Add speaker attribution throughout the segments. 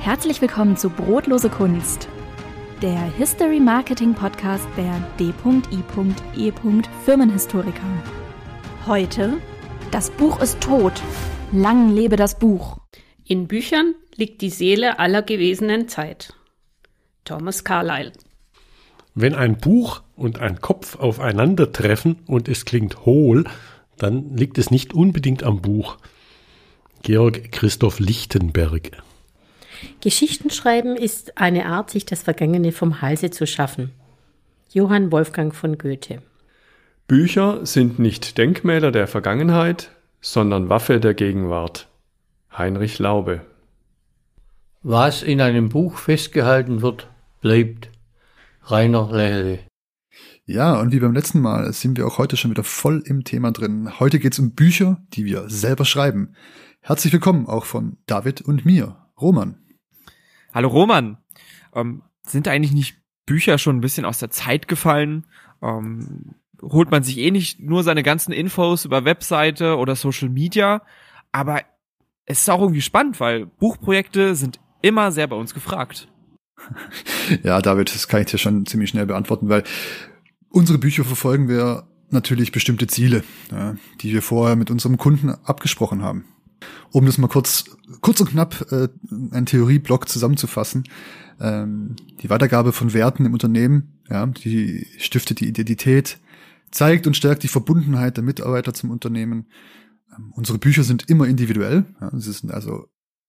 Speaker 1: Herzlich willkommen zu Brotlose Kunst, der History Marketing Podcast der D.I.E. Firmenhistoriker. Heute Das Buch ist tot. Lang lebe das Buch.
Speaker 2: In Büchern liegt die Seele aller gewesenen Zeit. Thomas Carlyle.
Speaker 3: Wenn ein Buch und ein Kopf aufeinandertreffen und es klingt hohl, dann liegt es nicht unbedingt am Buch. Georg Christoph Lichtenberg.
Speaker 4: Geschichten schreiben ist eine Art, sich das Vergangene vom Halse zu schaffen. Johann Wolfgang von Goethe.
Speaker 5: Bücher sind nicht Denkmäler der Vergangenheit, sondern Waffe der Gegenwart. Heinrich Laube.
Speaker 6: Was in einem Buch festgehalten wird, bleibt. Rainer Lehle.
Speaker 7: Ja, und wie beim letzten Mal sind wir auch heute schon wieder voll im Thema drin. Heute geht's um Bücher, die wir selber schreiben. Herzlich willkommen auch von David und mir, Roman.
Speaker 8: Hallo Roman. Ähm, sind eigentlich nicht Bücher schon ein bisschen aus der Zeit gefallen? Ähm, holt man sich eh nicht nur seine ganzen Infos über Webseite oder Social Media, aber es ist auch irgendwie spannend, weil Buchprojekte sind immer sehr bei uns gefragt.
Speaker 7: Ja, David, das kann ich dir schon ziemlich schnell beantworten, weil unsere Bücher verfolgen wir natürlich bestimmte Ziele, ja, die wir vorher mit unserem Kunden abgesprochen haben. Um das mal kurz, kurz und knapp äh, einen Theorieblock zusammenzufassen. Ähm, die Weitergabe von Werten im Unternehmen, ja, die stiftet die Identität, zeigt und stärkt die Verbundenheit der Mitarbeiter zum Unternehmen. Ähm, unsere Bücher sind immer individuell. Ja, sie sind also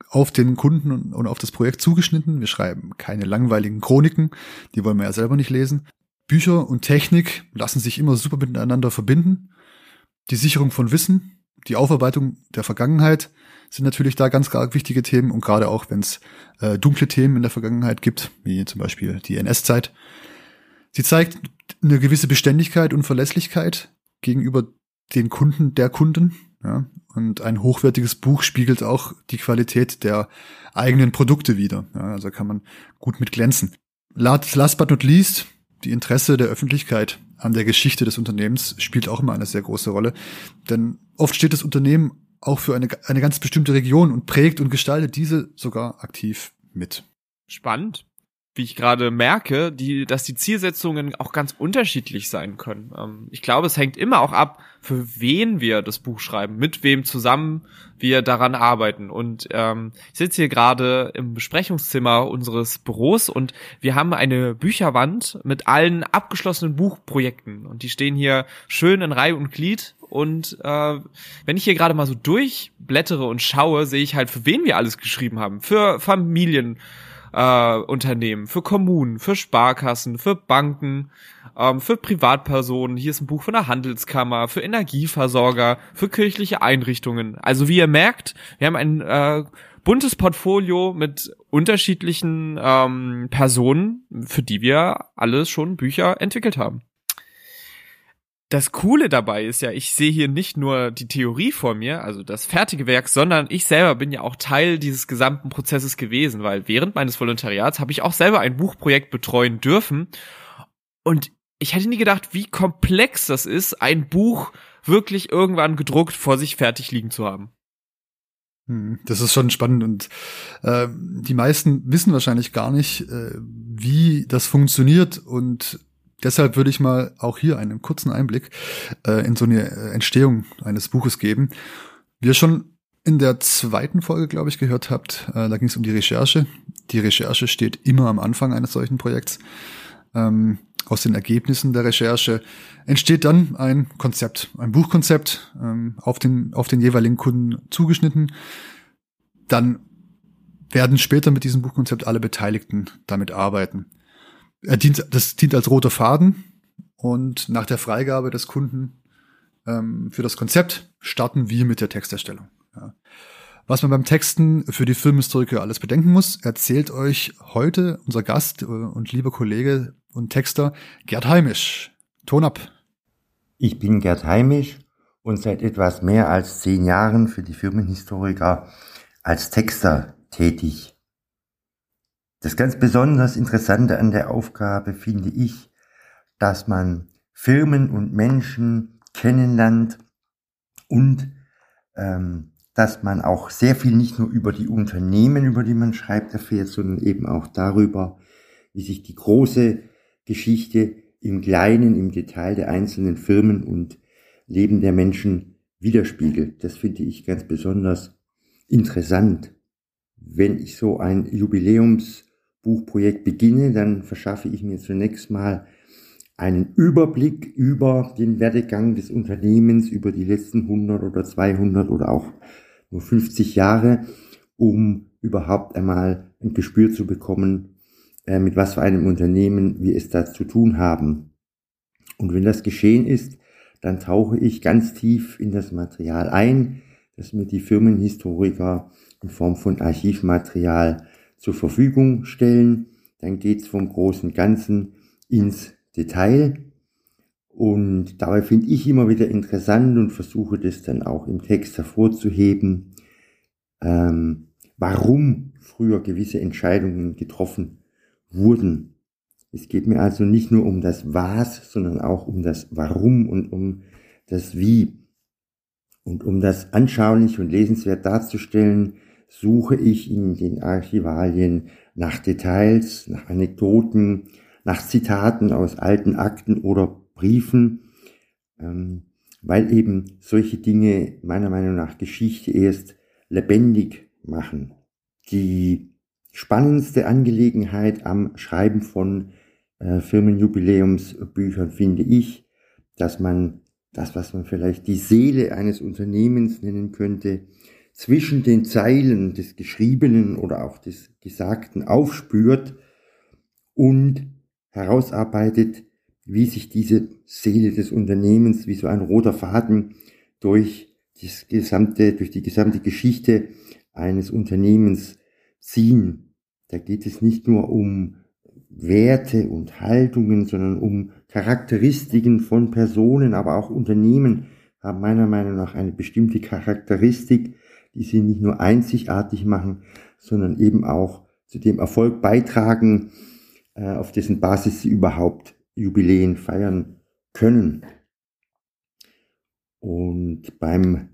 Speaker 7: auf den Kunden und, und auf das Projekt zugeschnitten. Wir schreiben keine langweiligen Chroniken, die wollen wir ja selber nicht lesen. Bücher und Technik lassen sich immer super miteinander verbinden. Die Sicherung von Wissen, die Aufarbeitung der Vergangenheit sind natürlich da ganz, ganz wichtige Themen und gerade auch, wenn es äh, dunkle Themen in der Vergangenheit gibt, wie zum Beispiel die NS-Zeit. Sie zeigt eine gewisse Beständigkeit und Verlässlichkeit gegenüber den Kunden der Kunden. Ja, und ein hochwertiges Buch spiegelt auch die Qualität der eigenen Produkte wider. Ja, also kann man gut mit glänzen. Last but not least, die Interesse der Öffentlichkeit an der Geschichte des Unternehmens spielt auch immer eine sehr große Rolle. Denn oft steht das Unternehmen auch für eine, eine ganz bestimmte Region und prägt und gestaltet diese sogar aktiv mit.
Speaker 8: Spannend wie ich gerade merke, die, dass die Zielsetzungen auch ganz unterschiedlich sein können. Ähm, ich glaube, es hängt immer auch ab, für wen wir das Buch schreiben, mit wem zusammen wir daran arbeiten. Und ähm, ich sitze hier gerade im Besprechungszimmer unseres Büros und wir haben eine Bücherwand mit allen abgeschlossenen Buchprojekten. Und die stehen hier schön in Reihe und Glied. Und äh, wenn ich hier gerade mal so durchblättere und schaue, sehe ich halt, für wen wir alles geschrieben haben. Für Familien äh, Unternehmen, für Kommunen, für Sparkassen, für Banken, ähm, für Privatpersonen. Hier ist ein Buch von der Handelskammer, für Energieversorger, für kirchliche Einrichtungen. Also wie ihr merkt, wir haben ein äh, buntes Portfolio mit unterschiedlichen ähm, Personen, für die wir alles schon Bücher entwickelt haben das Coole dabei ist ja, ich sehe hier nicht nur die Theorie vor mir, also das fertige Werk, sondern ich selber bin ja auch Teil dieses gesamten Prozesses gewesen, weil während meines Volontariats habe ich auch selber ein Buchprojekt betreuen dürfen. Und ich hätte nie gedacht, wie komplex das ist, ein Buch wirklich irgendwann gedruckt vor sich fertig liegen zu haben.
Speaker 7: Hm, das ist schon spannend und äh, die meisten wissen wahrscheinlich gar nicht, äh, wie das funktioniert und Deshalb würde ich mal auch hier einen kurzen Einblick äh, in so eine äh, Entstehung eines Buches geben. Wie ihr schon in der zweiten Folge, glaube ich, gehört habt, äh, da ging es um die Recherche. Die Recherche steht immer am Anfang eines solchen Projekts. Ähm, aus den Ergebnissen der Recherche entsteht dann ein Konzept, ein Buchkonzept ähm, auf, den, auf den jeweiligen Kunden zugeschnitten. Dann werden später mit diesem Buchkonzept alle Beteiligten damit arbeiten. Er dient, das dient als roter Faden und nach der Freigabe des Kunden ähm, für das Konzept starten wir mit der Texterstellung. Ja. Was man beim Texten für die Filmhistoriker alles bedenken muss, erzählt euch heute unser Gast äh, und lieber Kollege und Texter Gerd Heimisch. Ton ab.
Speaker 9: Ich bin Gerd Heimisch und seit etwas mehr als zehn Jahren für die Firmenhistoriker als Texter tätig. Das ganz besonders Interessante an der Aufgabe finde ich, dass man Firmen und Menschen kennenlernt und ähm, dass man auch sehr viel nicht nur über die Unternehmen, über die man schreibt, erfährt, sondern eben auch darüber, wie sich die große Geschichte im Kleinen, im Detail der einzelnen Firmen und Leben der Menschen widerspiegelt. Das finde ich ganz besonders interessant. Wenn ich so ein Jubiläumsbuchprojekt beginne, dann verschaffe ich mir zunächst mal einen Überblick über den Werdegang des Unternehmens über die letzten 100 oder 200 oder auch nur 50 Jahre, um überhaupt einmal ein Gespür zu bekommen, äh, mit was für einem Unternehmen wir es da zu tun haben. Und wenn das geschehen ist, dann tauche ich ganz tief in das Material ein, das mir die Firmenhistoriker in Form von Archivmaterial zur Verfügung stellen. Dann geht's vom großen Ganzen ins Detail. Und dabei finde ich immer wieder interessant und versuche das dann auch im Text hervorzuheben, ähm, warum früher gewisse Entscheidungen getroffen wurden. Es geht mir also nicht nur um das Was, sondern auch um das Warum und um das Wie. Und um das anschaulich und lesenswert darzustellen, suche ich in den Archivalien nach Details, nach Anekdoten, nach Zitaten aus alten Akten oder Briefen, ähm, weil eben solche Dinge meiner Meinung nach Geschichte erst lebendig machen. Die spannendste Angelegenheit am Schreiben von äh, Firmenjubiläumsbüchern finde ich, dass man das, was man vielleicht die Seele eines Unternehmens nennen könnte, zwischen den Zeilen des Geschriebenen oder auch des Gesagten aufspürt und herausarbeitet, wie sich diese Seele des Unternehmens wie so ein roter Faden durch das gesamte, durch die gesamte Geschichte eines Unternehmens ziehen. Da geht es nicht nur um Werte und Haltungen, sondern um Charakteristiken von Personen, aber auch Unternehmen haben meiner Meinung nach eine bestimmte Charakteristik, die sie nicht nur einzigartig machen, sondern eben auch zu dem Erfolg beitragen, äh, auf dessen Basis sie überhaupt Jubiläen feiern können. Und beim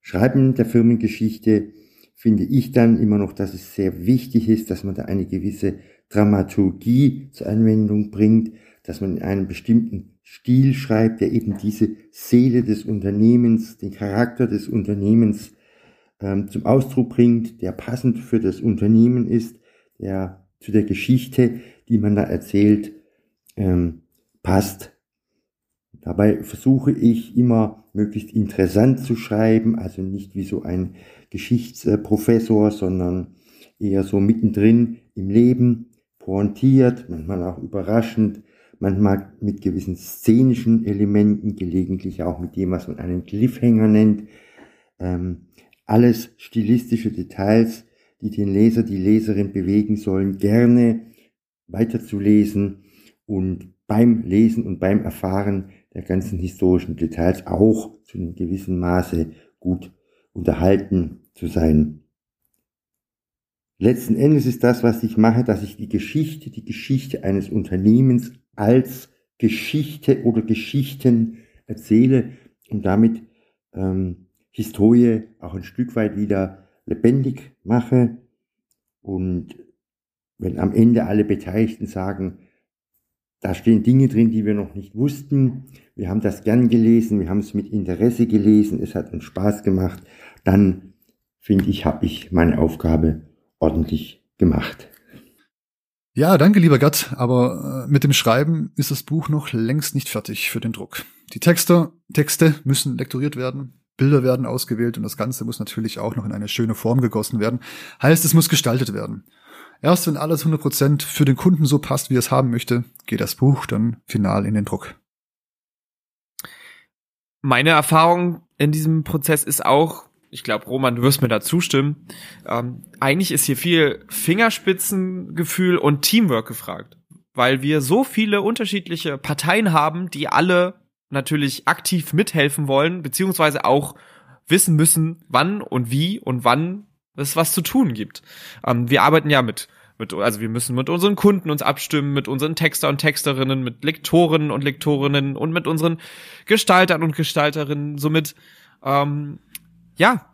Speaker 9: Schreiben der Firmengeschichte finde ich dann immer noch, dass es sehr wichtig ist, dass man da eine gewisse Dramaturgie zur Anwendung bringt, dass man in einem bestimmten Stil schreibt, der eben diese Seele des Unternehmens, den Charakter des Unternehmens ähm, zum Ausdruck bringt, der passend für das Unternehmen ist, der zu der Geschichte, die man da erzählt, ähm, passt. Dabei versuche ich immer möglichst interessant zu schreiben, also nicht wie so ein Geschichtsprofessor, sondern eher so mittendrin im Leben, pointiert, manchmal auch überraschend, manchmal mit gewissen szenischen Elementen, gelegentlich auch mit dem, was man einen Cliffhanger nennt. Ähm, alles stilistische Details, die den Leser, die Leserin bewegen sollen, gerne weiterzulesen und beim Lesen und beim Erfahren der ganzen historischen Details auch zu einem gewissen Maße gut unterhalten zu sein. Letzten Endes ist das, was ich mache, dass ich die Geschichte, die Geschichte eines Unternehmens als Geschichte oder Geschichten erzähle und damit ähm, Historie auch ein Stück weit wieder lebendig mache. Und wenn am Ende alle Beteiligten sagen, da stehen Dinge drin, die wir noch nicht wussten, wir haben das gern gelesen, wir haben es mit Interesse gelesen, es hat uns Spaß gemacht, dann finde ich, habe ich meine Aufgabe ordentlich gemacht.
Speaker 7: Ja, danke, lieber Gott, aber äh, mit dem Schreiben ist das Buch noch längst nicht fertig für den Druck. Die Texte, Texte müssen lektoriert werden, Bilder werden ausgewählt und das Ganze muss natürlich auch noch in eine schöne Form gegossen werden. Heißt, es muss gestaltet werden. Erst wenn alles 100% für den Kunden so passt, wie er es haben möchte, geht das Buch dann final in den Druck.
Speaker 8: Meine Erfahrung in diesem Prozess ist auch, ich glaube, Roman, du wirst mir da zustimmen. Ähm, eigentlich ist hier viel Fingerspitzengefühl und Teamwork gefragt, weil wir so viele unterschiedliche Parteien haben, die alle natürlich aktiv mithelfen wollen, beziehungsweise auch wissen müssen, wann und wie und wann es was zu tun gibt. Ähm, wir arbeiten ja mit mit, also wir müssen mit unseren Kunden uns abstimmen, mit unseren Texter und Texterinnen, mit Lektoren und Lektorinnen und mit unseren Gestaltern und Gestalterinnen. Somit ähm, ja,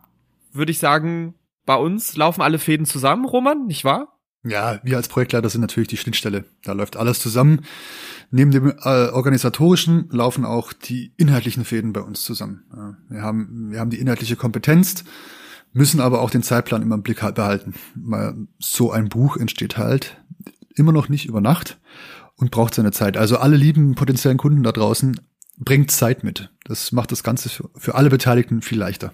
Speaker 8: würde ich sagen, bei uns laufen alle Fäden zusammen, Roman, nicht wahr?
Speaker 7: Ja, wir als Projektleiter sind natürlich die Schnittstelle. Da läuft alles zusammen. Neben dem äh, organisatorischen laufen auch die inhaltlichen Fäden bei uns zusammen. Ja, wir haben, wir haben die inhaltliche Kompetenz, müssen aber auch den Zeitplan immer im Blick halt behalten. Weil so ein Buch entsteht halt immer noch nicht über Nacht und braucht seine Zeit. Also alle lieben potenziellen Kunden da draußen, bringt Zeit mit. Das macht das Ganze für, für alle Beteiligten viel leichter.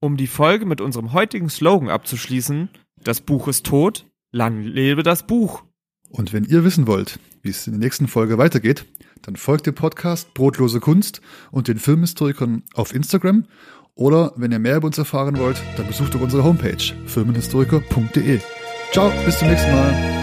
Speaker 8: Um die Folge mit unserem heutigen Slogan abzuschließen, das Buch ist tot, lang lebe das Buch.
Speaker 7: Und wenn ihr wissen wollt, wie es in der nächsten Folge weitergeht, dann folgt dem Podcast Brotlose Kunst und den Filmhistorikern auf Instagram. Oder wenn ihr mehr über uns erfahren wollt, dann besucht doch unsere Homepage filmenhistoriker.de. Ciao, bis zum nächsten Mal.